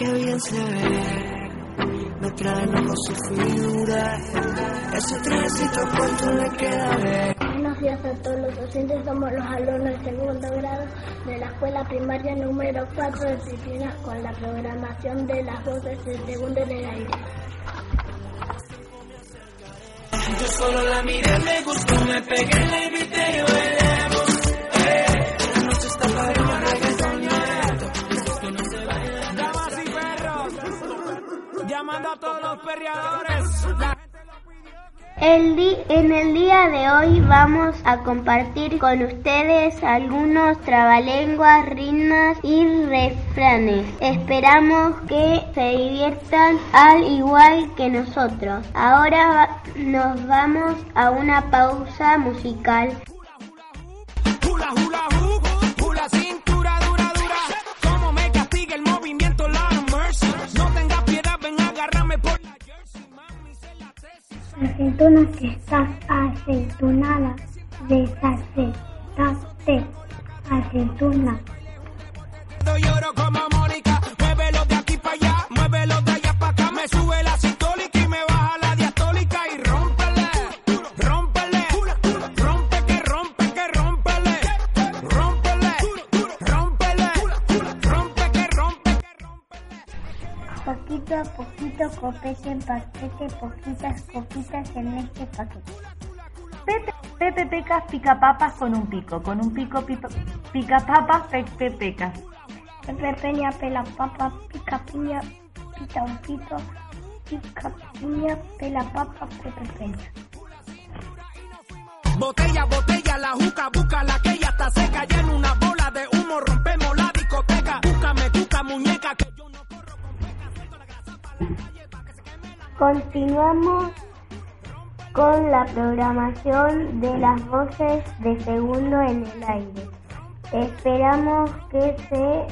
que bien se ve. Me traen su figura. Ese trencito corto le queda ver. Buenos días a todos los docentes, somos los alumnos del segundo grado de la escuela primaria número 4 de disciplinas con la programación de las voces del segundo en el aire. Yo solo la miré, me gustó, me pegué, le invité. El di- en el día de hoy vamos a compartir con ustedes algunos trabalenguas, ritmos y refranes. Esperamos que se diviertan al igual que nosotros. Ahora nos vamos a una pausa musical. Tesis. Aceituna que estás aceitunada, desacetate, Poquito a poquito, copete en paquete, poquitas copitas en este paquete. Pepe, Pepe Pecas pica papas con un pico. Con un pico pipa- pica papas Pepe Pecas. Pepe Peña pela papa, pica piña, pita un pito, pica piña, pela papa, Pepe Peña. Botella, botella, la juca, busca la que ya está seca, ya en una Continuamos con la programación de las voces de segundo en el aire. Esperamos que se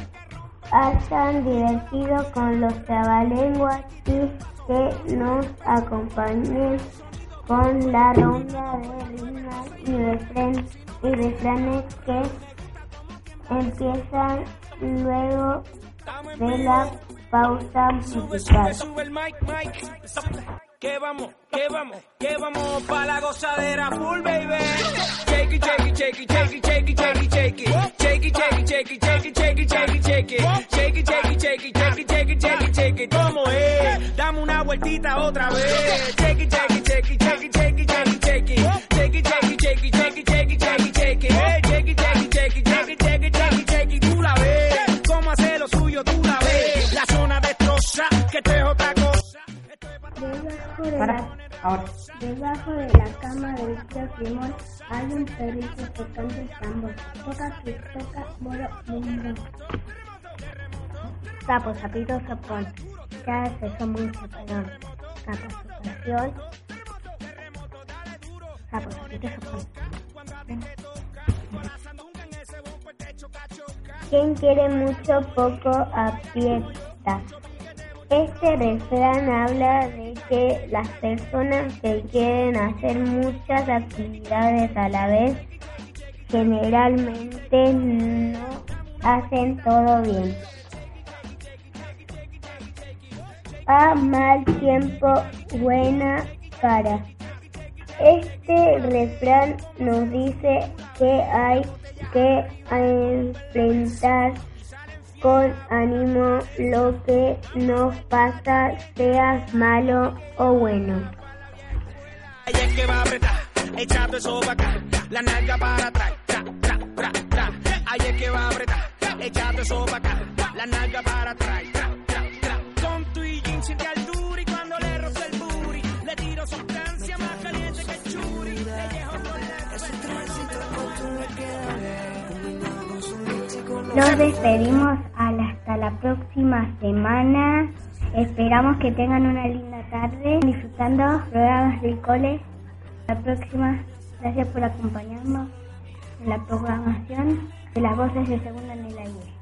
hayan divertido con los trabalenguas y que nos acompañen con la ronda de rimas y, y refranes que empiezan luego de la pausa Sube, musical. sube, sube el mic, mic. Que vamos, que vamos, que vamos pa' la gozadera full, baby. Shake it, shake it, shake it, shake it, shake it, shake it, shake it. Shake it, shake it, shake it, shake it, shake it, shake it, shake it. Shake it, shake it, shake it, shake it, shake it, shake it, shake it. ¿Cómo es? Dame una vueltita otra vez. Shake it, shake Debajo de, Para, la, ahora. debajo de la cama del tío Simón hay un perrito tocando el tambor. Toca que toca, bum, bum. Sapo, sapito, sapón. Ya son mucho, perdón. Sapo, sapación. Sapo, sapito, sapón. Quien quiere mucho poco aprieta. Este refrán habla de que las personas que quieren hacer muchas actividades a la vez generalmente no hacen todo bien. A mal tiempo, buena cara. Este refrán nos dice que hay que enfrentar con ánimo lo que nos pasa, seas malo o bueno. Es que va a apretar, echando eso para acá, la nalga para atrás, tra, que va a apretar, echando eso para acá, la nalga para atrás, Nos despedimos hasta la próxima semana. Esperamos que tengan una linda tarde disfrutando programas del cole. La próxima, gracias por acompañarnos en la programación de las voces de segunda en aire.